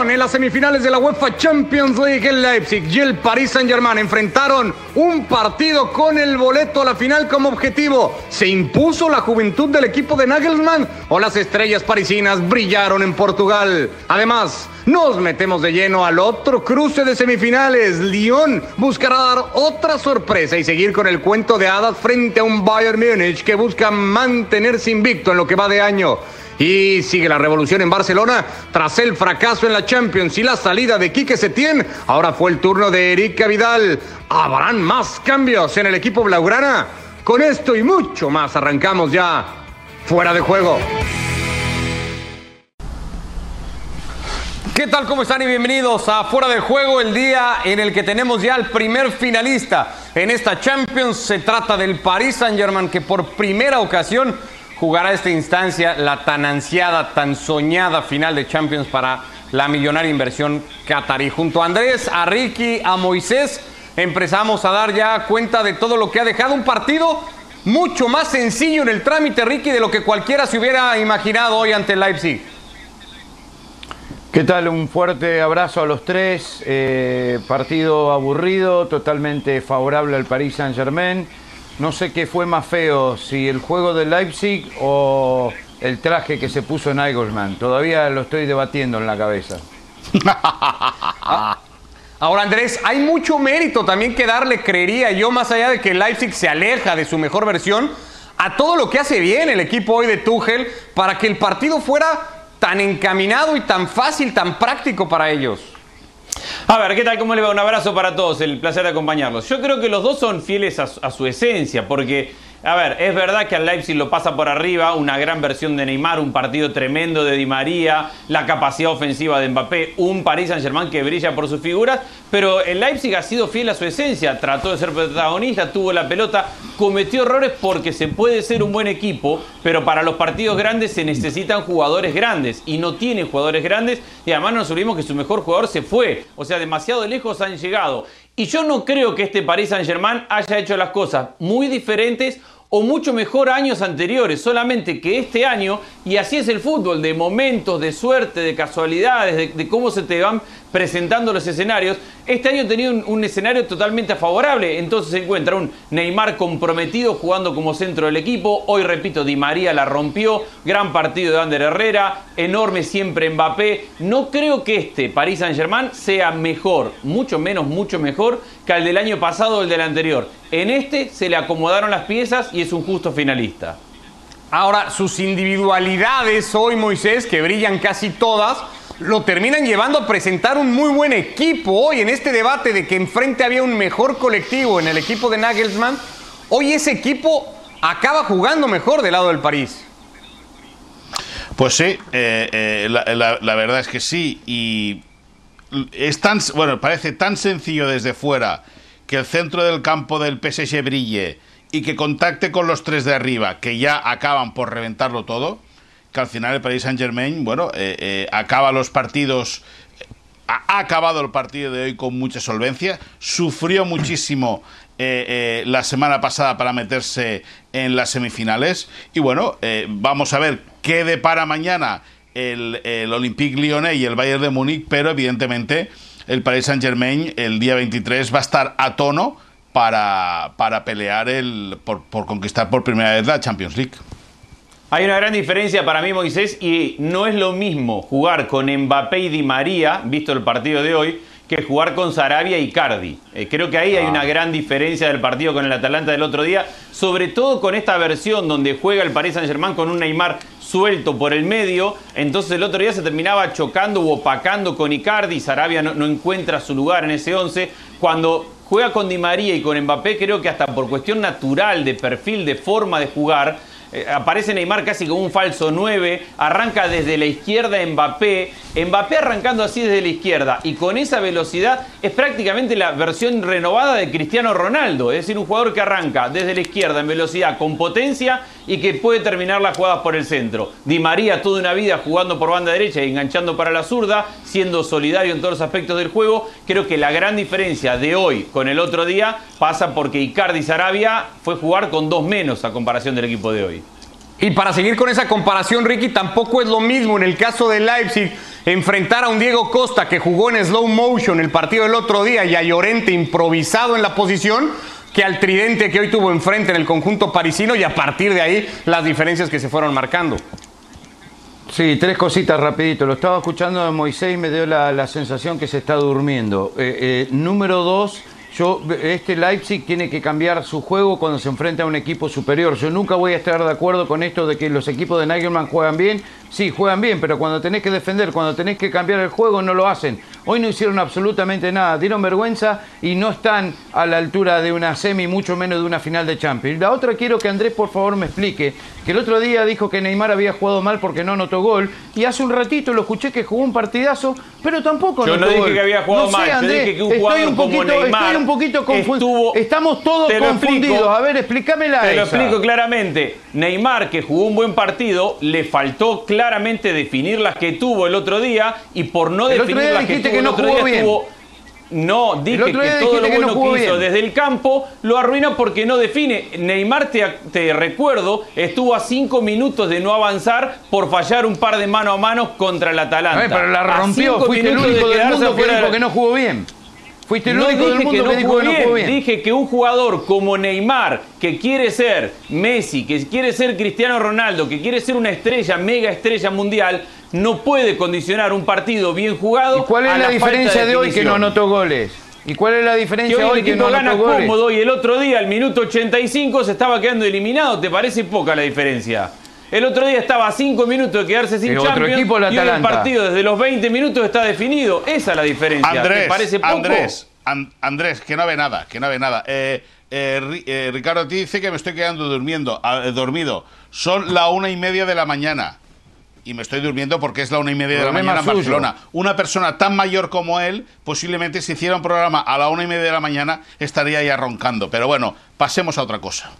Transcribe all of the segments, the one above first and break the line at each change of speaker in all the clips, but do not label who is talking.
En las semifinales de la UEFA Champions League. El Leipzig y el Paris Saint-Germain enfrentaron un partido con el boleto a la final como objetivo. ¿Se impuso la juventud del equipo de Nagelsmann o las estrellas parisinas brillaron en Portugal? Además, nos metemos de lleno al otro cruce de semifinales. Lyon buscará dar otra sorpresa y seguir con el cuento de hadas frente a un Bayern Múnich que busca mantenerse invicto en lo que va de año. Y sigue la revolución en Barcelona tras el fracaso en la Champions y la salida de Quique Setién. Ahora fue el turno de Erika Vidal. ¿Habrán más cambios en el equipo blaugrana? Con esto y mucho más arrancamos ya fuera de juego. ¿Qué tal? ¿Cómo están? Y bienvenidos a Fuera de Juego, el día en el que tenemos ya al primer finalista en esta Champions. Se trata del Paris Saint-Germain que por primera ocasión jugará esta instancia, la tan ansiada, tan soñada final de Champions para la millonaria inversión Qatarí. Junto a Andrés, a Ricky, a Moisés, empezamos a dar ya cuenta de todo lo que ha dejado un partido mucho más sencillo en el trámite, Ricky, de lo que cualquiera se hubiera imaginado hoy ante el Leipzig.
¿Qué tal? Un fuerte abrazo a los tres. Eh, partido aburrido, totalmente favorable al Paris Saint-Germain. No sé qué fue más feo, si el juego del Leipzig o el traje que se puso en Nagelsmann. Todavía lo estoy debatiendo en la cabeza.
Ahora Andrés, hay mucho mérito también que darle, creería yo, más allá de que Leipzig se aleja de su mejor versión, a todo lo que hace bien el equipo hoy de Tuchel para que el partido fuera tan encaminado y tan fácil, tan práctico para ellos.
A ver, ¿qué tal? ¿Cómo le va? Un abrazo para todos, el placer de acompañarlos. Yo creo que los dos son fieles a, a su esencia, porque a ver, es verdad que al Leipzig lo pasa por arriba, una gran versión de Neymar, un partido tremendo de Di María, la capacidad ofensiva de Mbappé, un Paris Saint-Germain que brilla por sus figuras, pero el Leipzig ha sido fiel a su esencia, trató de ser protagonista, tuvo la pelota, cometió errores porque se puede ser un buen equipo, pero para los partidos grandes se necesitan jugadores grandes y no tiene jugadores grandes y además no nos olvidemos que su mejor jugador se fue, o sea, demasiado lejos han llegado. Y yo no creo que este Paris Saint-Germain haya hecho las cosas muy diferentes o mucho mejor años anteriores, solamente que este año, y así es el fútbol, de momentos, de suerte, de casualidades, de, cómo se te van presentando los escenarios, este año tenía un, un, escenario totalmente favorable, entonces se encuentra un Neymar comprometido jugando como centro del equipo, hoy repito, Di María la rompió, gran partido de Ander Herrera, enorme siempre Mbappé, no creo que este Paris Saint Germain sea mejor, mucho menos, mucho mejor que el del año pasado o el del anterior, en este se le acomodaron las piezas y es un justo finalista.
Ahora, sus individualidades hoy, Moisés, que brillan casi todas, lo terminan llevando a presentar un muy buen equipo hoy en este debate de que enfrente había un mejor colectivo en el equipo de Nagelsmann. Hoy ese equipo acaba jugando mejor del lado del París.
Pues sí, eh, eh, la, la, verdad es que sí. Y es tan, bueno, parece tan sencillo desde fuera que el centro del campo del PSG brille y que contacte con los tres de arriba, que ya acaban por reventarlo todo que al final el Paris Saint Germain, bueno, eh, eh, acaba los partidos, ha acabado el partido de hoy con mucha solvencia, sufrió muchísimo eh, la semana pasada para meterse en las semifinales y bueno, vamos a ver qué depara mañana el, el Olympique Lyonnais y el Bayern de Múnich, pero evidentemente el Paris Saint Germain el día 23 va a estar a tono para, para pelear el, por, por conquistar por primera vez la Champions League.
Hay una gran diferencia para mí, Moisés, y no es lo mismo jugar con Mbappé y Di María, visto el partido de hoy, que jugar con Sarabia y Cardi. Eh, creo que ahí hay una gran diferencia del partido con el Atalanta del otro día, sobre todo con esta versión donde juega el Paris Saint-Germain con un Neymar suelto por el medio, entonces el otro día se terminaba chocando o opacando con Icardi, Sarabia no, no encuentra su lugar en ese 11, cuando juega con Di María y con Mbappé, creo que hasta por cuestión natural de perfil, de forma de jugar, eh, aparece Neymar casi como un falso 9, arranca desde la izquierda Mbappé, Mbappé arrancando así desde la izquierda y con esa velocidad es prácticamente la versión renovada de Cristiano Ronaldo, es decir, un jugador que arranca desde la izquierda en velocidad con potencia y que puede terminar las jugadas por el centro. Di María toda una vida jugando por banda derecha y enganchando para la zurda, siendo solidario en todos los aspectos del juego. Creo que la gran diferencia de hoy con el otro día pasa porque Icardi Sarabia fue jugar con dos menos a comparación del equipo de hoy.
Y para seguir con esa comparación, Ricky, tampoco es lo mismo en el caso de Leipzig enfrentar a un Diego Costa que jugó en slow motion el partido del otro día y a Llorente improvisado en la posición que al tridente que hoy tuvo enfrente en el conjunto parisino y a partir de ahí las diferencias que se fueron marcando.
Sí, tres cositas rapidito. Lo estaba escuchando de Moisés y me dio la, sensación que se está durmiendo. Eh, eh, número dos, yo, este Leipzig tiene que cambiar su juego cuando se enfrenta a un equipo superior. Yo nunca voy a estar de acuerdo con esto de que los equipos de Nagelman juegan bien. Sí, juegan bien, pero cuando tenés que defender, cuando tenés que cambiar el juego, no lo hacen. Hoy no hicieron absolutamente nada, dieron vergüenza y no están a la altura de una semi, mucho menos de una final de Champions. La otra quiero que Andrés por favor me explique, que el otro día dijo que Neymar había jugado mal porque no anotó gol y hace un ratito lo escuché que jugó un partidazo, pero tampoco
Yo no dije que había jugado mal, yo dije que un
estoy un
como
poquito,
Neymar
estoy un poquito confundido. Estamos todos confundidos.
explico.
a ver, explícamela
Te lo
esa.
explico claramente. Neymar, que jugó un buen partido, le faltó claramente definir las que tuvo el otro día y por no
El
definir las que tuvo
que
el
no
otro día
bien.
estuvo- No, dije que todo lo
dijiste que no
bueno que hizo
bien.
desde el campo lo arruina porque no define. Neymar, te, te recuerdo, estuvo a cinco minutos de no avanzar por fallar un par de mano a mano contra el Atalanta.
A ver, pero la rompió. Fuiste el
minutos de
único del mundo que que no jugó bien. Fuiste el
no
único del mundo
que no,
dijo
jugó
que no jugó bien.
Dije que un jugador como Neymar, que quiere ser Messi, que quiere ser Cristiano Ronaldo, que quiere ser una estrella, mega estrella mundial, no puede condicionar un partido bien jugado.
¿Y cuál
a
es la, diferencia de, hoy que no anotó goles? ¿Y cuál es la
Que
diferencia
hoy
hoy
el
que no
gana cómodo y el otro día, al minuto 85, se estaba quedando eliminado. ¿Te parece poca la diferencia? El otro día estaba a 5 minutos de quedarse sin
El otro
Champions
equipo, el
y hoy el
Atalanta.
partido desde los 20 minutos está definido. Esa es la diferencia. ¿Te
Andrés,
parece poco?
Andrés, An- Andrés, que no ve nada, que no ve nada. Eh, eh, eh, Ricardo te dice que me estoy quedando durmiendo, ah, eh, dormido. Son la una y media de la mañana. Y me estoy durmiendo porque es la una y media de la mañana en
suyo.
Barcelona. Una persona tan mayor como él, posiblemente si hiciera un programa a la una y media de la mañana, estaría ya roncando. Pero bueno, pasemos a otra cosa.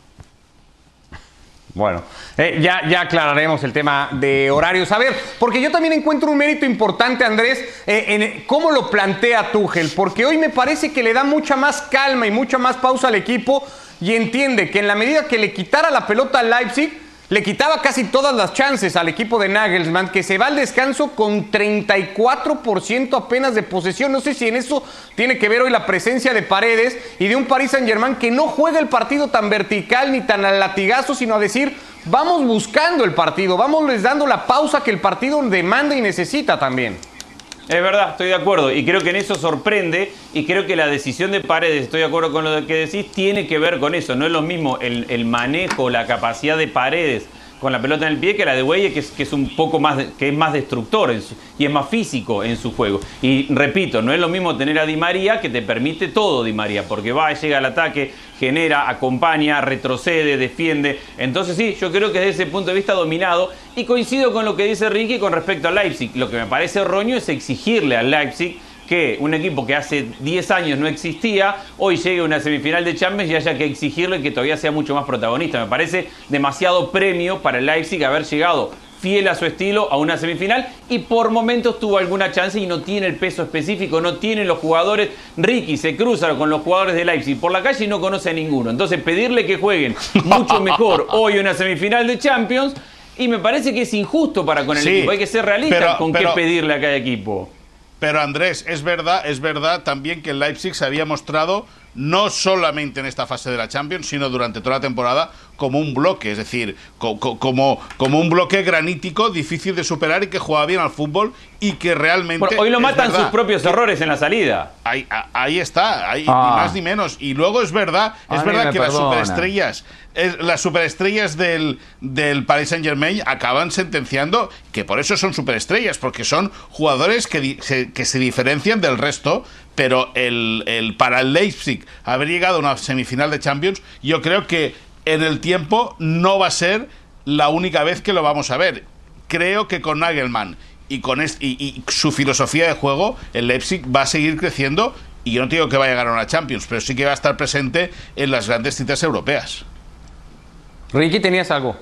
Bueno, eh, ya, ya aclararemos el tema de horarios. A ver, porque yo también encuentro un mérito importante, Andrés, eh, en cómo lo plantea Tuchel, porque hoy me parece que le da mucha más calma y mucha más pausa al equipo y entiende que en la medida que le quitara la pelota al Leipzig, le quitaba casi todas las chances al equipo de Nagelsmann, que se va al descanso con 34% apenas de posesión. No sé si en eso tiene que ver hoy la presencia de Paredes y de un Paris Saint-Germain que no juega el partido tan vertical ni tan al latigazo, sino a decir, vamos buscando el partido, vamos les dando la pausa que el partido demanda y necesita también.
Es verdad, estoy de acuerdo. Y creo que en eso sorprende. Y creo que la decisión de Paredes, estoy de acuerdo con lo que decís, tiene que ver con eso. No es lo mismo el, el manejo, la capacidad de Paredes con la pelota en el pie que la de Güeye, que es, que es un poco más, que es más destructor su- y es más físico en su juego. Y repito, no es lo mismo tener a Di María que te permite todo Di María, porque va, llega al ataque, genera, acompaña, retrocede, defiende. Entonces sí, yo creo que desde ese punto de vista dominado. Y coincido con lo que dice Ricky con respecto a Leipzig. Lo que me parece erróneo es exigirle al Leipzig que un equipo que hace 10 años no existía, hoy llegue a una semifinal de Champions y haya que exigirle que todavía sea mucho más protagonista. Me parece demasiado premio para el Leipzig haber llegado fiel a su estilo a una semifinal y por momentos tuvo alguna chance y no tiene el peso específico, no tiene los jugadores. Ricky se cruza con los jugadores de Leipzig por la calle y no conoce a ninguno. Entonces pedirle que jueguen mucho mejor hoy una semifinal de Champions y me parece que es injusto para con el
Sí,
equipo. Hay que ser realista
pero-
con
pero-
qué pedirle a cada equipo.
Pero Andrés, es verdad, es verdad también que el Leipzig se había mostrado no solamente en esta fase de la Champions, sino durante toda la temporada como un bloque, es decir, co- co- como, como un bloque granítico difícil de superar y que jugaba bien al fútbol y que realmente
Bueno, hoy lo matan sus propios errores en la salida.
Ahí, está, ahí,
Ah.
ni más ni menos. Y luego es verdad, es
mí
verdad que las superestrellas, es- las superestrellas del, del Paris Saint Germain acaban sentenciando que por eso son superestrellas, porque son jugadores que, se, que se diferencian del resto. Pero el, el- para el Leipzig haber llegado a una semifinal de Champions, yo creo que en el tiempo no va a ser la única vez que lo vamos a ver. Creo que con Nagelmann y con y, su filosofía de juego, el Leipzig va a seguir creciendo. Y yo no digo que vaya a ganar una Champions, pero sí que va a estar presente en las grandes citas europeas.
Ricky, tenías algo.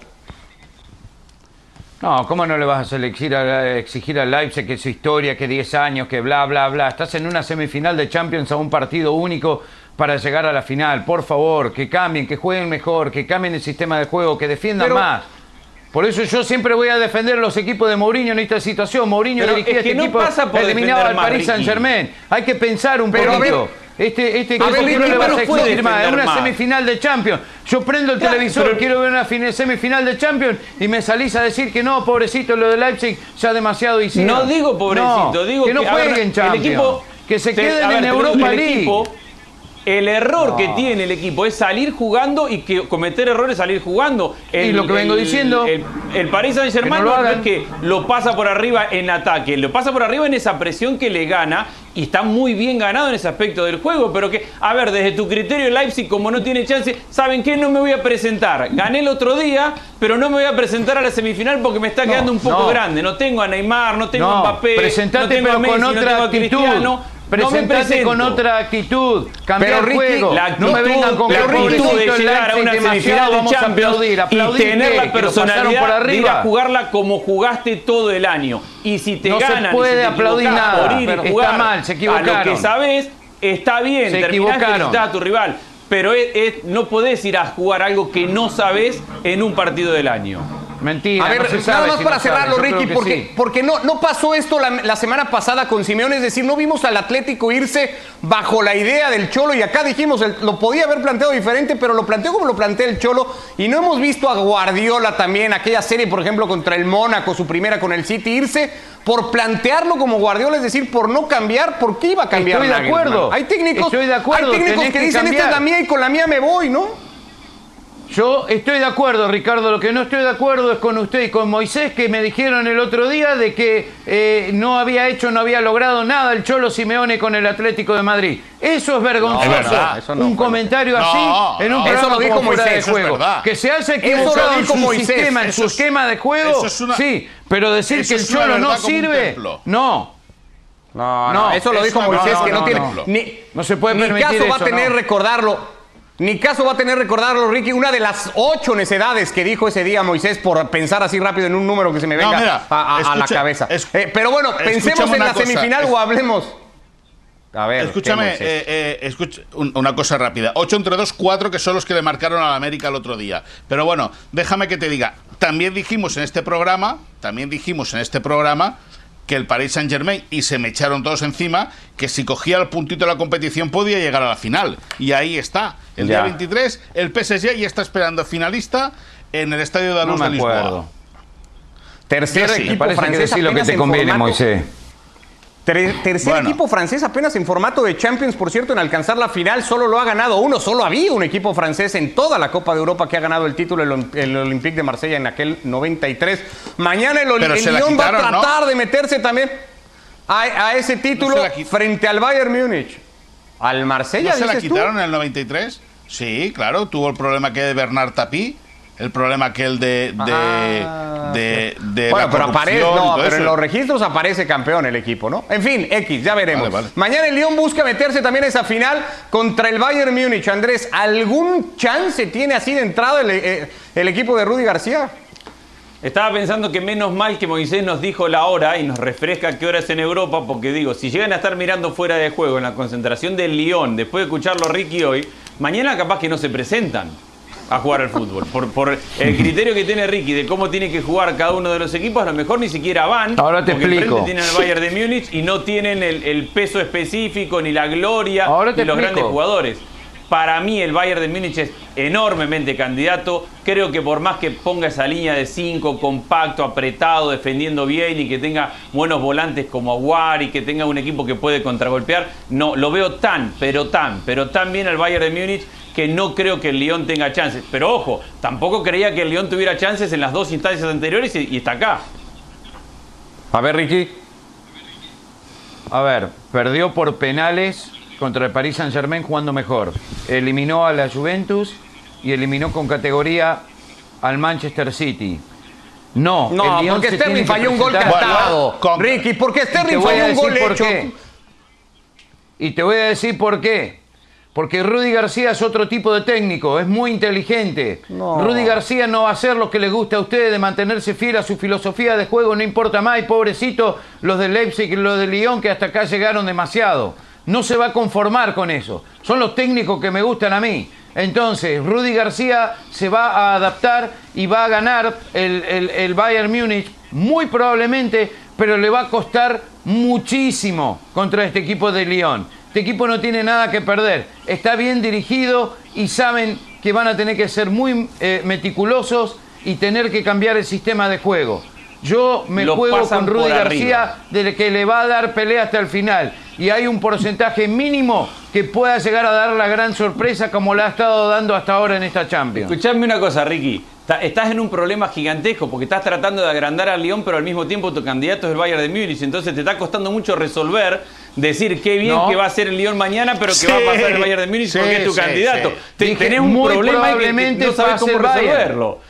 No, ¿cómo no le vas a exigir a, exigir Leipzig que su historia, que 10 años, que bla, bla, bla? Estás en una semifinal de Champions a un partido único para llegar a la final. Por favor, que cambien, que jueguen mejor, que cambien el sistema de juego, que defiendan
Pero-
más. Por eso yo siempre voy a defender los equipos de Mourinho en esta situación. Mourinho dirigía
es que
este
no
equipo,
pasa por defender
al. Saint Germain. Hay que pensar un
Pero,
poquito. Este, este equipo
ver,
no le vas a exigir más. Es una
más.
semifinal de Champions. Yo prendo el
Claro,
televisor,
pero-
quiero ver una fin- semifinal de Champions y me salís a decir que no, pobrecito, lo de Leipzig ya demasiado hicieron.
No digo pobrecito,
No,
digo
que no
a ver,
jueguen Champions.
El equipo,
que se queden
ver,
en Europa League.
equipo, el error que tiene el equipo es salir jugando y que cometer errores salir jugando. El,
Y lo que vengo
el-
diciendo,
El, el Paris Saint Germain
no
no, es que lo pasa por arriba en ataque, lo pasa por arriba en esa presión que le gana y está muy bien ganado en ese aspecto del juego, pero que, a ver, desde tu criterio Leipzig como no tiene chance, ¿saben qué? No me voy a presentar. Gané el otro día, pero no me voy a presentar a la semifinal porque me está
No,
quedando un poco
no.
grande. No tengo a Neymar, no tengo a
No,
Mbappé,
presentate
no tengo a Messi,
con
no
otra
tengo a
actitud.
Cristiano. No me
Presentate
presento.
con otra actitud. Cambiar
Pero,
el juego.
La
no me
actitud-
vengan con
la actitud de llegar a una semifinal de Champions
aplaudir. ¿Aplaudir
y tener la personalidad
por
de ir a
arriba.
jugarla como jugaste todo el año. Y si te
No se
ganan, y
puede
si te
aplaudir nada,
por ir y
pero está
jugar
mal, se
A lo
equivocaron.
que sabes, está bien,
Se equivocaron.
a tu rival. Pero es- es- no podés ir a jugar algo que no sabes en un partido del año.
Mentira,
A ver,
no se
nada más
si
para
no
cerrarlo, Ricky,
que
porque,
sí.
porque no, no pasó esto la, la semana pasada con Simeone, es decir, no vimos al Atlético irse bajo la idea del Cholo y acá dijimos, el- lo podía haber planteado diferente, pero lo planteó como lo plantea el Cholo y no hemos visto a Guardiola también, aquella serie, por ejemplo, contra el Mónaco, su primera con el City, irse por plantearlo como Guardiola, es decir, por no cambiar, ¿por qué iba a cambiar?
Estoy de acuerdo.
Hay técnicos,
Estoy de acuerdo,
hay técnicos que
que
dicen, esta es la
cambiar".
mía y con la mía me voy, ¿no?
Yo estoy de acuerdo, Ricardo. Lo que no estoy de acuerdo es con usted y con Moisés, que me dijeron el otro día de que eh, no había hecho, no había logrado nada el Cholo Simeone con el Atlético de Madrid. Eso es vergonzoso.
No, es verdad,
eso no
Un
fue.
comentario
No,
así en un programa
Eso lo dijo
como fuera
Moisés,
de
eso
es
juego. Que se
lo
equivocado en su
Moisés.
sistema, en su
es-
esquema de juego.
eso es una-
sí, pero decir que el Cholo no sirve, no.
No,
No,
no, eso lo
es
dijo Moisés
no,
que no,
no,
tiene
no.
ni,
No se puede
ni
permitir
caso va a tener
no.
recordarlo. Ni caso va a tener recordarlo, Ricky, una de las ocho necedades que dijo ese día Moisés por pensar así rápido en un número que se me
No,
venga
mira,
a, a- a la cabeza. Eh, pero bueno, pensemos en la
cosa,
semifinal o hablemos. A ver,
Escúchame, eh, eh, escucha- un- una cosa rápida. 8 entre 2, 4 que son los que le marcaron a la América el otro día. Pero bueno, déjame que te diga. También dijimos en este programa, también dijimos en este programa que el Paris Saint Germain, y se me echaron todos encima, que si cogía el puntito de la competición podía llegar a la final. Y ahí está. El
Ya.
día 23, el PSG ya está esperando finalista en el estadio de la
No me
de Lisboa.
acuerdo.
Tercer
yo sí.
equipo
Me parece que decir lo que te
en
conviene,
formato-
Moisés.
Ter- tercer
Bueno.
equipo francés apenas en formato de Champions, por cierto, en alcanzar la final, solo lo ha ganado uno, solo ha habido un equipo francés en toda la Copa de Europa que ha ganado el título, el, el Olympique de Marsella en aquel 93. Mañana el, el Lyon va a tratar de meterse también a, a ese título frente al Bayern Múnich. Al Marsella,
¿No se la
tú?
quitaron en el 93? Sí, claro, tuvo el problema que de Bernard Tapie, el problema que el de de,
Ah,
de, de
Bueno,
la
pero aparece, no, pero en los registros aparece campeón el equipo, ¿no? En fin, X, ya veremos.
Vale, vale.
Mañana el Lyon busca meterse también a esa final contra el Bayern Múnich. Andrés, ¿algún chance tiene así de entrada el, eh, el equipo de Rudy García?
Estaba pensando que menos mal que Moisés nos dijo la hora y nos refresca qué hora es en Europa, porque digo, si llegan a estar mirando fuera de juego en la concentración del Lyon, después de escucharlo Ricky hoy, mañana capaz que no se presentan a jugar al fútbol. Por, por el criterio que tiene Ricky de cómo tiene que jugar cada uno de los equipos, a lo mejor ni siquiera van.
Ahora te explico.
tienen al Bayern de Múnich y no tienen el, el peso específico, ni la gloria,
Ahora te
ni los
explico.
grandes jugadores. Para mí el Bayern de Múnich es enormemente candidato. Creo que por más que ponga esa línea de 5 compacto, apretado, defendiendo bien y que tenga buenos volantes como Aguar y que tenga un equipo que puede contragolpear, no lo veo tan, pero tan, pero tan bien al Bayern de Múnich que no creo que el Lyon tenga chances. Pero ojo, tampoco creía que el Lyon tuviera chances en las dos instancias anteriores y, y está acá.
A ver, Ricky.
A ver, perdió por penales contra el Paris Saint Germain jugando mejor. Eliminó a la Juventus y eliminó con categoría al Manchester City. No,
No,
el Lyon
porque Sterling falló un gol cantado. Ricky, porque Sterling falló un gol
por
hecho.
qué. Y te voy a decir por qué. Porque Rudy García es otro tipo de técnico, es muy inteligente.
No.
Rudy García no va a hacer lo que le gusta a ustedes, de mantenerse fiel a su filosofía de juego, no importa más. Y pobrecito, los de Leipzig y los de Lyon que hasta acá llegaron demasiado. No se va a conformar con eso. Son los técnicos que me gustan a mí. Entonces, Rudy García se va a adaptar y va a ganar el, el- el Bayern Múnich muy probablemente, pero le va a costar muchísimo contra este equipo de Lyon. Este equipo no tiene nada que perder, está bien dirigido y saben que van a tener que ser muy eh, meticulosos y tener que cambiar el sistema de juego. Yo me
Lo
juego con Rudy García de que le va a dar pelea hasta el final. Y hay un porcentaje mínimo que pueda llegar a dar la gran sorpresa como la ha estado dando hasta ahora en esta Champions.
Escuchame una cosa, Ricky. Estás en un problema gigantesco porque estás tratando de agrandar al Lyon, pero al mismo tiempo tu candidato es el Bayern de Múnich. Entonces te está costando mucho resolver, decir qué bien
No.
que va a ser el Lyon mañana, pero que
Sí,
va a pasar el Bayern de Múnich
sí,
porque es tu
sí,
candidato.
sí.
Te-
Dije,
tenés un
muy
problema ahí que-
probablemente
no sabes cómo
el
resolverlo.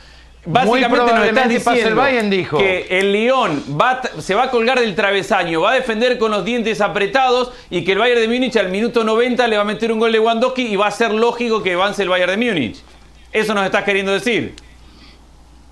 Básicamente nos estás
probablemente el
diciendo
Bayern, dijo.
que el va, t- se va a colgar del travesaño, va a defender con los dientes apretados y que el Bayern de Múnich al minuto 90 le va a meter un gol de Lewandowski y va a ser lógico que avance el Bayern de Múnich. Eso nos estás queriendo decir.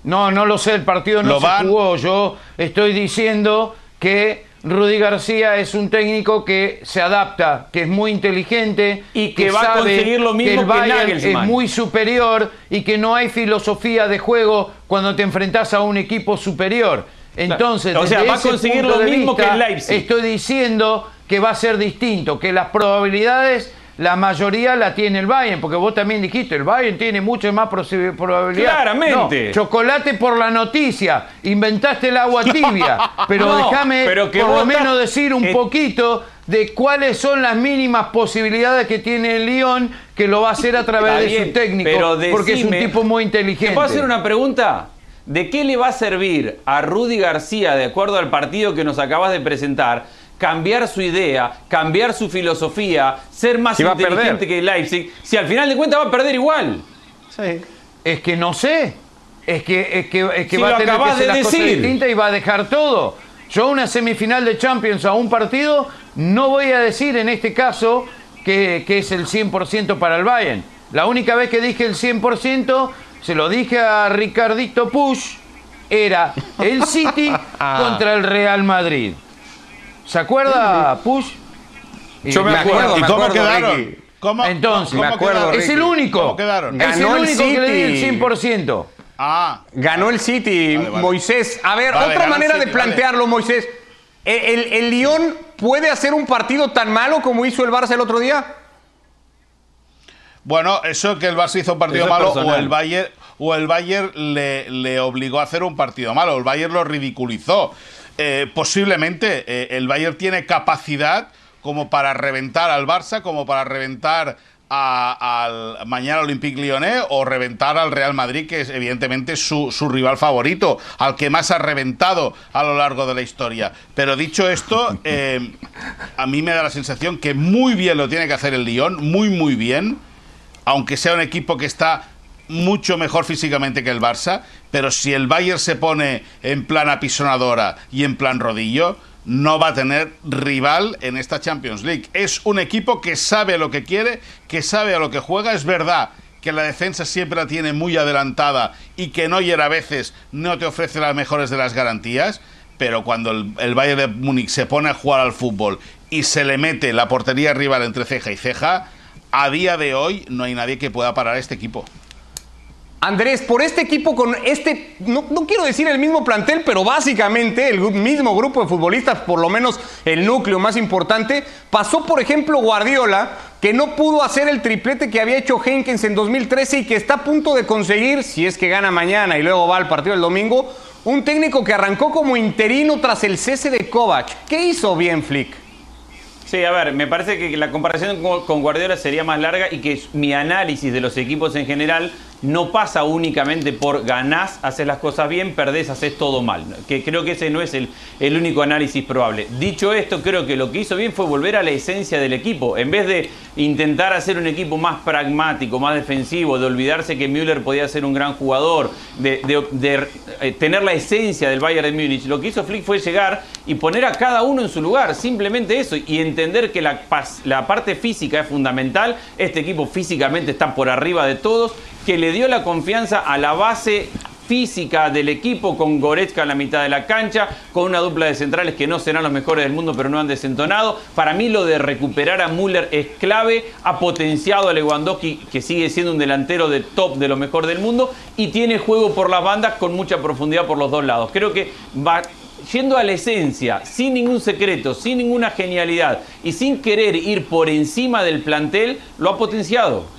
No, no lo sé, el partido no
Lo
se
van-
jugó. Yo estoy diciendo que Rudy García es un técnico que se adapta, que es muy inteligente
Y que va a conseguir lo mismo
el
que
Bayern
Nagelsmann.
es muy superior y que no hay filosofía de juego cuando te enfrentás a un equipo superior. Entonces,
O sea, va a conseguir lo mismo que el Leipzig.
Estoy diciendo que va a ser distinto, que las probabilidades la mayoría la tiene el Bayern, porque vos también dijiste, el Bayern tiene mucho más probabilidad.
Claramente.
No, chocolate por la noticia, inventaste el agua tibia, pero
No,
déjame por lo menos
estás-
decir un
eh,
poquito de cuáles son las mínimas posibilidades que tiene el Lyon, que lo va a hacer a través de su técnico,
pero
porque es un tipo muy inteligente.
¿Te puedo hacer una pregunta? ¿De qué le va a servir a Rudy García, de acuerdo al partido que nos acabas de presentar, cambiar su idea, cambiar su filosofía, ser más inteligente que Leipzig, si al final de cuentas va a perder igual?
Sí.
Es que no sé. Es que, es que, es que
Si
va a tener que hacer
de
las cosas
decir.
distintas y va a dejar todo. Yo a una semifinal de Champions a un partido no voy a decir en este caso que, que es el 100% para el Bayern. La única vez que dije el 100% se lo dije a Ricardito Push era el City contra el Real Madrid. ¿Se acuerda Push? Y
Yo me acuerdo,
¿Y
me
cómo
acuerdo,
quedaron?
Ricky.
¿Cómo,
Entonces,
cómo
me acuerdo,
quedaron?
es el único.
¿Cómo quedaron?
Es el
Ganó el
único que le di el
City.
100%.
Ah,
Ganó el City,
Vale, vale.
Moisés. A ver,
Vale,
otra
ganó
manera de
City, vale.
plantearlo, Moisés. ¿El, el, el Lyon puede hacer un partido tan malo como hizo el Barça el otro día?
Bueno, eso que el Barça hizo un partido
es
malo o el Bayern o el Bayern le, le obligó a hacer un partido malo, el Bayern lo ridiculizó. Eh, posiblemente eh, el Bayern tiene capacidad como para reventar al Barça, como para reventar al mañana Olympique Lyonnais o reventar al Real Madrid, que es evidentemente su, su rival favorito, al que más ha reventado a lo largo de la historia. Pero dicho esto, eh, a mí me da la sensación que muy bien lo tiene que hacer el Lyon, muy muy bien aunque sea un equipo que está mucho mejor físicamente que el Barça, pero si el Bayern se pone en plan apisonadora y en plan rodillo, no va a tener rival en esta Champions League. Es un equipo que sabe lo que quiere, que sabe a lo que juega. Es verdad que la defensa siempre la tiene muy adelantada y que Neuer a veces no te ofrece las mejores de las garantías, pero cuando el, el Bayern de Múnich se pone a jugar al fútbol y se le mete la portería rival entre ceja y ceja, a día de hoy no hay nadie que pueda parar a este equipo.
Andrés, por este equipo con este, no, no quiero decir el mismo plantel, pero básicamente el mismo grupo de futbolistas, por lo menos el núcleo más importante, pasó por ejemplo Guardiola, que no pudo hacer el triplete que había hecho Henkens en 2013 y que está a punto de conseguir, si es que gana mañana y luego va al partido del domingo, un técnico que arrancó como interino tras el cese de Kovac. ¿Qué hizo bien Flick?
Sí, a ver, me parece que la comparación con Guardiola sería más larga y que mi análisis de los equipos en general no pasa únicamente por ganás, haces las cosas bien, perdés, haces todo mal. Que creo que ese no es el, el único análisis probable. Dicho esto, creo que lo que hizo bien fue volver a la esencia del equipo. En vez de intentar hacer un equipo más pragmático, más defensivo, de olvidarse que Müller podía ser un gran jugador, de, eh, tener la esencia del Bayern de Múnich, lo que hizo Flick fue llegar y poner a cada uno en su lugar, simplemente eso, y entender que la parte física es fundamental. Este equipo físicamente está por arriba de todos, que le dio la confianza a la base física del equipo, con Goretzka en la mitad de la cancha, con una dupla de centrales que no serán los mejores del mundo, pero no han desentonado. Para mí lo de recuperar a Müller es clave, ha potenciado a Lewandowski, que sigue siendo un delantero de top de lo mejor del mundo, y tiene juego por las bandas con mucha profundidad por los dos lados. Creo que va yendo a la esencia, sin ningún secreto, sin ninguna genialidad y sin querer ir por encima del plantel, lo ha potenciado.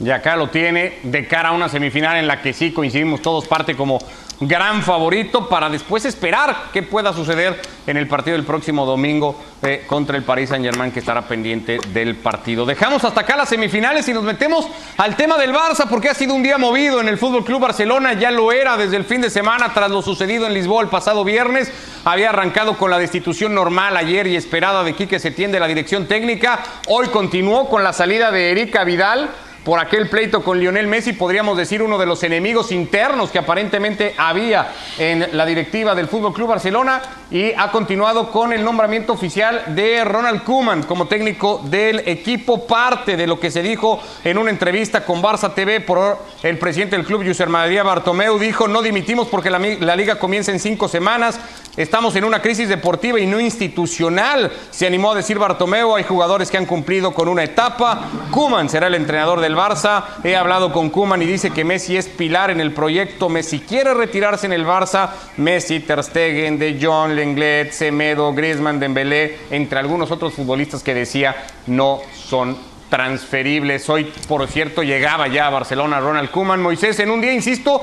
Y acá lo tiene de cara a una semifinal en la que sí coincidimos todos parte como gran favorito para después esperar qué pueda suceder en el partido del próximo domingo eh, contra el Paris Saint Germain que estará pendiente del partido. Dejamos hasta acá las semifinales y nos metemos al tema del Barça porque ha sido un día movido en el Fútbol Club Barcelona, ya lo era desde el fin de semana tras lo sucedido en Lisboa el pasado viernes. Había arrancado con la destitución normal ayer y esperada de Quique Setién de la dirección técnica. Hoy continuó con la salida de Erika Vidal por aquel pleito con Lionel Messi, podríamos decir uno de los enemigos internos que aparentemente había en la directiva del Fútbol Club Barcelona y ha continuado con el nombramiento oficial de Ronald Koeman como técnico del equipo, parte de lo que se dijo en una entrevista con Barça TV por el presidente del club, José María Bartomeu, dijo, no dimitimos porque la, la liga comienza en cinco semanas, estamos en una crisis deportiva y no institucional, se animó a decir Bartomeu, hay jugadores que han cumplido con una etapa, Koeman será el entrenador del Barça. He hablado con Kuman y dice que Messi es pilar en el proyecto. Messi quiere retirarse en el Barça. Messi, Ter Stegen, De Jong, Lenglet, Semedo, Griezmann, Dembélé, entre algunos otros futbolistas que decía no son transferibles. Hoy, por cierto, llegaba ya a Barcelona Ronald Kuman. Moisés, en un día, insisto,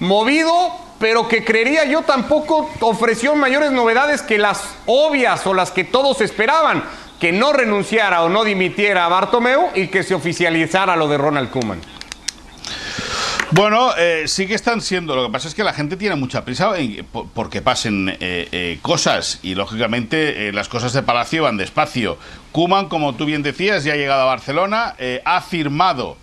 movido, pero que creería yo tampoco ofreció mayores novedades que las obvias o las que todos esperaban que no renunciara o no dimitiera a Bartomeu y que se oficializara lo de Ronald Koeman.
Bueno, eh, sí que están siendo. Lo que pasa es que la gente tiene mucha prisa porque pasen eh, eh, cosas y lógicamente las cosas de Palacio van despacio. Kuman, como tú bien decías, ya ha llegado a Barcelona, ha firmado,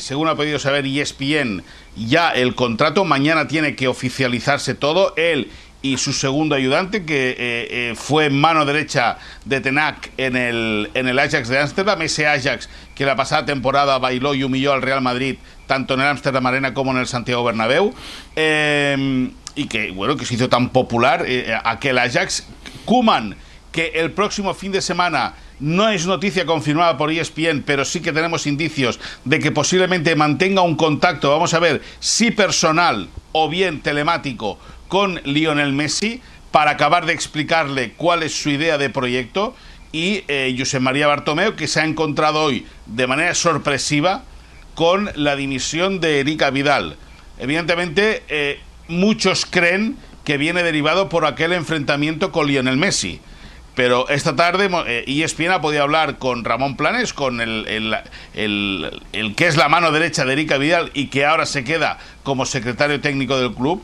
según ha podido saber ESPN, ya el contrato. Mañana tiene que oficializarse todo. Él y su segundo ayudante, que eh, eh, fue mano derecha de Tenac en el, en el Ajax de Ámsterdam, ese Ajax que la pasada temporada bailó y humilló al Real Madrid, tanto en el Ámsterdam Arena como en el Santiago Bernabéu, em, y que, bueno, que se hizo tan popular eh, aquel Ajax. Kuman, que el próximo fin de semana no es noticia confirmada por ESPN, pero sí que tenemos indicios de que posiblemente mantenga un contacto, vamos a ver, si personal o bien telemático, con Lionel Messi para acabar de explicarle cuál es su idea de proyecto y eh, José María Bartomeu que se ha encontrado hoy de manera sorpresiva con la dimisión de Erika Vidal. Evidentemente, eh, muchos creen que viene derivado por aquel enfrentamiento con Lionel Messi. Pero esta tarde eh, ESPN ha podido hablar con Ramón Planes, con el, que es la mano derecha de Erika Vidal y que ahora se queda como secretario técnico del club.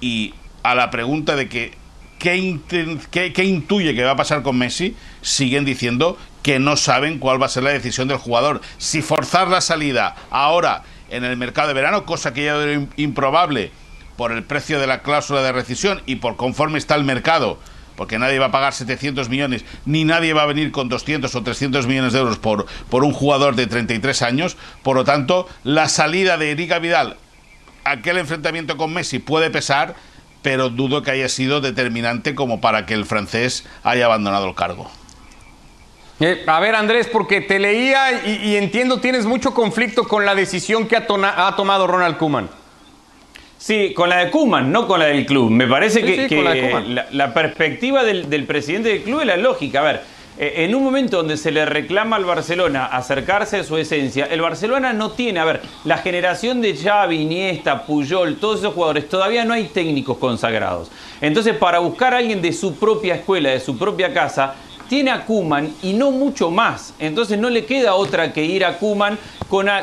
Y a la pregunta de que ¿qué, intuye que va a pasar con Messi, siguen diciendo que no saben cuál va a ser la decisión del jugador. Si forzar la salida ahora en el mercado de verano, cosa que ya era improbable por el precio de la cláusula de rescisión y por conforme está el mercado, porque nadie va a pagar 700 millones, ni nadie va a venir con 200 o 300 millones de euros por, por un jugador de 33 años. Por lo tanto, la salida de Erika Vidal, aquel enfrentamiento con Messi puede pesar pero dudo que haya sido determinante como para que el francés haya abandonado el cargo.
Eh, a ver, Andrés, porque te leía y, entiendo tienes mucho conflicto con la decisión que ha, tomado Ronald Kuman.
Sí, con la de Kuman, no con la del club. Me parece que, la, perspectiva del, del, presidente del club es la lógica. A ver, eh, en un momento donde se le reclama al Barcelona acercarse a su esencia, el Barcelona no tiene, a ver, la generación de Xavi, Iniesta, Puyol, todos esos jugadores, todavía no hay técnicos consagrados. Entonces, para buscar a alguien de su propia escuela, de su propia casa, tiene a Kuman y no mucho más. Entonces no le queda otra que ir a Kuman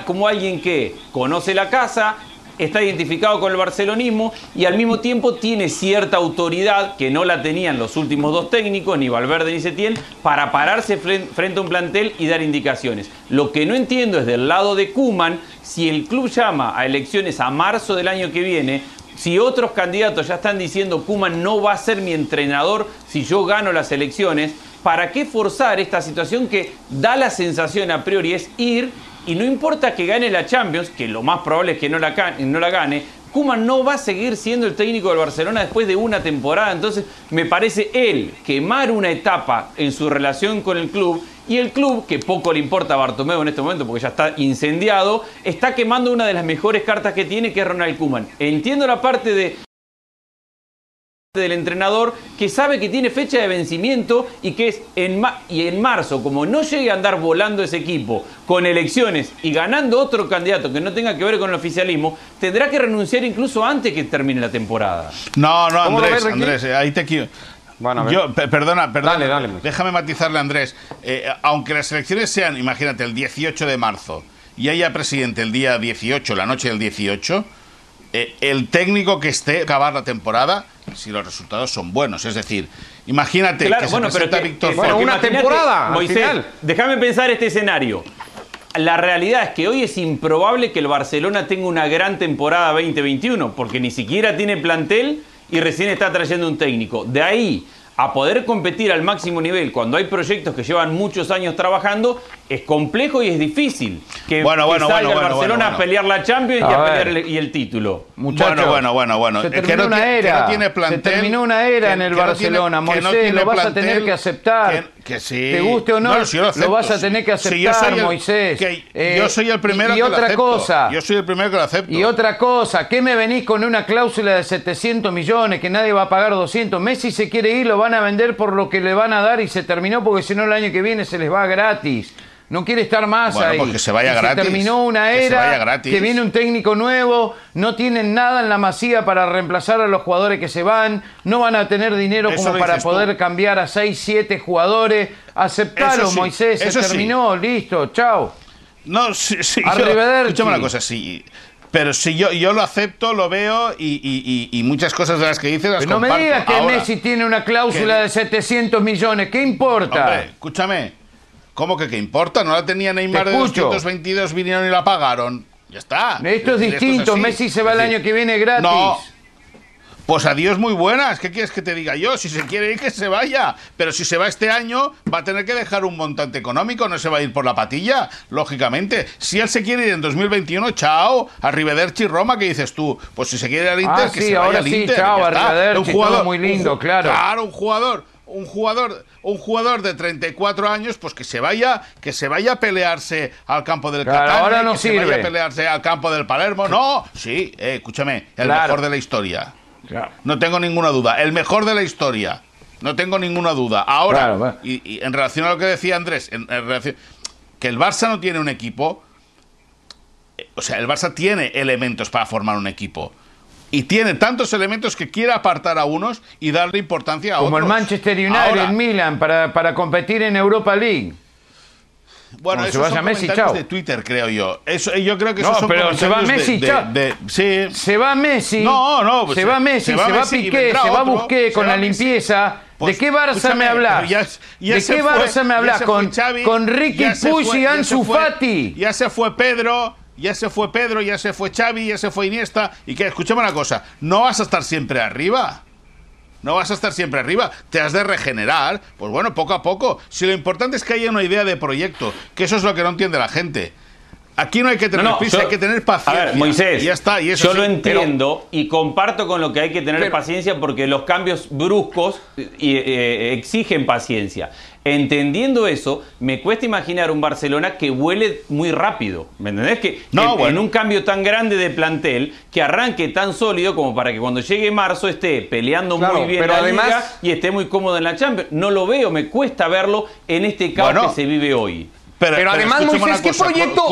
como alguien que conoce la casa, está identificado con el barcelonismo y al mismo tiempo tiene cierta autoridad que no la tenían los últimos dos técnicos, ni Valverde ni Setién, para pararse frente a un plantel y dar indicaciones. Lo que no entiendo es del lado de Kuman, si el club llama a elecciones a marzo del año que viene, si otros candidatos ya están diciendo Kuman no va a ser mi entrenador si yo gano las elecciones, ¿para qué forzar esta situación que da la sensación a priori es ir y no importa que gane la Champions, que lo más probable es que no la, no la gane, Kuman no va a seguir siendo el técnico del Barcelona después de una temporada. Entonces, me parece él quemar una etapa en su relación con el club y el club, que poco le importa a Bartomeu en este momento porque ya está incendiado, está quemando una de las mejores cartas que tiene, que es Ronald Kuman. Entiendo la parte de del entrenador que sabe que tiene fecha de vencimiento y que es en, y en marzo, como no llegue a andar volando ese equipo con elecciones y ganando otro candidato que no tenga que ver con el oficialismo, tendrá que renunciar incluso antes que termine la temporada.
No, no, Andrés, Andrés, eh, ahí te quiero. Bueno, Yo, perdona, perdona. déjame matizarle, Andrés. Eh, aunque las elecciones sean, imagínate, el 18 de marzo y haya presidente el día 18, la noche del 18, eh, el técnico que esté a acabar la temporada si los resultados son buenos. Es decir, imagínate que
bueno,
se
pero
Víctor
bueno, una temporada. Moisés, déjame pensar este escenario. La realidad es que hoy es improbable que el Barcelona tenga una gran temporada 2021, porque ni siquiera tiene plantel y recién está trayendo un técnico. De ahí a poder competir al máximo nivel cuando hay proyectos que llevan muchos años trabajando, es complejo y es difícil que,
bueno, bueno,
salga el Barcelona a pelear la Champions y a, pelear el, y el título.
bueno, bueno, bueno, bueno.
Se terminó una era. se terminó una era en el Barcelona. Moisés, lo vas a tener que aceptar.
Que, sí.
Te guste o no, lo, vas a tener que aceptar, Moisés.
Eh, yo soy el primero y,
otra cosa.
Yo soy el primero que lo acepto.
Y otra cosa, ¿qué me venís con una cláusula de 700 millones que nadie va a pagar 200? Messi se quiere ir, lo van a vender por lo que le van a dar y se terminó porque si no el año que viene se les va gratis no quiere estar más
bueno,
ahí.
Se vaya gratis.
Se terminó una era,
que,
viene un técnico nuevo, no tienen nada en la masía para reemplazar a los jugadores que se van, no van a tener dinero como para poder cambiar a 6, 7 jugadores. Aceptalo, Moisés, se terminó, listo, chao.
No, sí, sí. escúchame una cosa, sí. Pero si yo, yo lo acepto, lo veo y, y, muchas cosas de las que dices las
Pero
no
me digas que Messi tiene una cláusula de 700 millones, ¿qué importa?
Hombre, escúchame, ¿Cómo que qué importa? ¿No la tenía Neymar de 222, vinieron y la pagaron? Ya está.
Esto es distinto. Messi se va el año que viene gratis. No.
Pues adiós muy buenas. ¿Qué quieres que te diga yo? Si se quiere ir, que se vaya. Pero si se va este año, va a tener que dejar un montante económico. No se va a ir por la patilla, lógicamente. Si él se quiere ir en 2021, chao. Arrivederci Roma, ¿qué dices tú? Pues si se quiere ir al Inter,
ah,
que se vaya al
sí,
Inter.
Chao, arrivederci. Un jugador muy lindo, claro.
Claro, un jugador un jugador, un jugador de 34 años, pues que se vaya, que se vaya a pelearse al campo del
claro, ahora no
que
sirve.
se vaya a pelearse al campo del Palermo. No, sí, eh, escúchame, el mejor de la historia. No tengo ninguna duda, el mejor de la historia. No tengo ninguna duda. Ahora, y, en relación a lo que decía Andrés, en, relación, que el Barça no tiene un equipo, eh, o sea, el Barça tiene elementos para formar un equipo y tiene tantos elementos que quiere apartar a unos y darle importancia a
otros.
Como
el Manchester United, el Milan, para, para competir en Europa League.
Bueno, eso son Messi, comentarios de Twitter, creo yo. Eso, yo creo que eso
no,
son
pero se va Messi,
de, sí.
Se va Messi.
No, no. Pues
se, va Messi, se va, Piqué, se va Busqué con la limpieza. ¿De qué Barça me hablas? ¿De qué Barça me hablas? Con, con Ricky Puig y Ansu Fati.
Ya se fue Pedro, ya se fue Pedro, ya se fue Xavi, ya se fue Iniesta. Y que, escúchame una cosa, no vas a estar siempre arriba. No vas a estar siempre arriba, te has de regenerar. Pues bueno, poco a poco. Si lo importante es que haya una idea de proyecto, que eso es lo que no entiende la gente. Aquí no hay que tener prisa, hay que tener paciencia.
A ver, Moisés,
ya está, y eso
yo lo entiendo y comparto con lo que hay que tener paciencia porque los cambios bruscos eh, eh, exigen paciencia. Entendiendo eso, me cuesta imaginar un Barcelona que vuele muy rápido. ¿Me entendés? Que
no,
en, un cambio tan grande de plantel, que arranque tan sólido como para que cuando llegue marzo esté peleando muy bien la liga y esté muy cómodo en la Champions. No lo veo, me cuesta verlo en este caos que se vive hoy.
Pero, además, Moisés, ¿qué proyecto?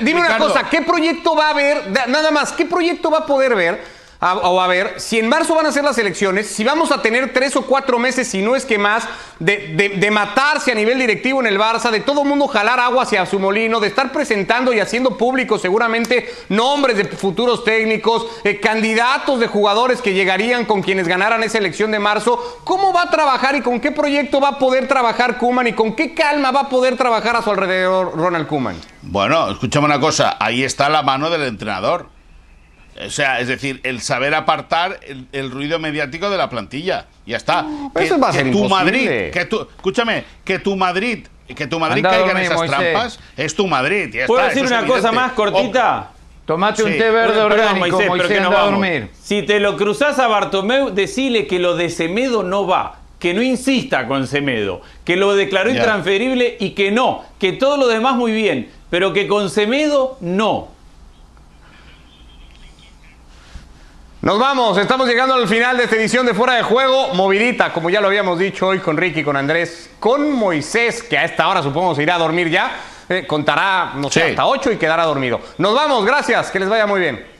dime una cosa, ¿qué proyecto va a haber? Nada más, ¿qué proyecto va a poder ver? O a ver, si en marzo van a ser las elecciones, si vamos a tener tres o cuatro meses, si no es que más, de, matarse a nivel directivo en el Barça, de todo mundo jalar agua hacia su molino, de estar presentando y haciendo público seguramente nombres de futuros técnicos, eh, candidatos de jugadores que llegarían con quienes ganaran esa elección de marzo, ¿cómo va a trabajar y con qué proyecto va a poder trabajar Kuman y con qué calma va a poder trabajar a su alrededor Ronald Kuman?
Bueno, escúchame una cosa, ahí está la mano del entrenador. O sea, es decir, el saber apartar el, ruido mediático de la plantilla. Ya está.
que, eso va a ser
tu Madrid, que tu, escúchame, que tu Madrid, que tu Madrid caiga en esas trampas, es tu Madrid.
¿Puedo decir una cosa más cortita?
Tomate un té verde
Perdón,
orgánico,
Moisés,
Moisés,
pero que
anda a dormir.
Si te lo cruzás a Bartomeu, decile que lo de Semedo no va. Que no insista con Semedo. Que lo declaró
Ya.
intransferible y que no. Que todo lo demás muy bien. Pero que con Semedo no.
Nos vamos, estamos llegando al final de esta edición de Fuera de Juego, movidita, como ya lo habíamos dicho hoy con Ricky, con Andrés, con Moisés, que a esta hora supongo se irá a dormir ya, eh, contará, no sé,
Sí.
hasta 8 y quedará dormido. Nos vamos, gracias, que les vaya muy bien.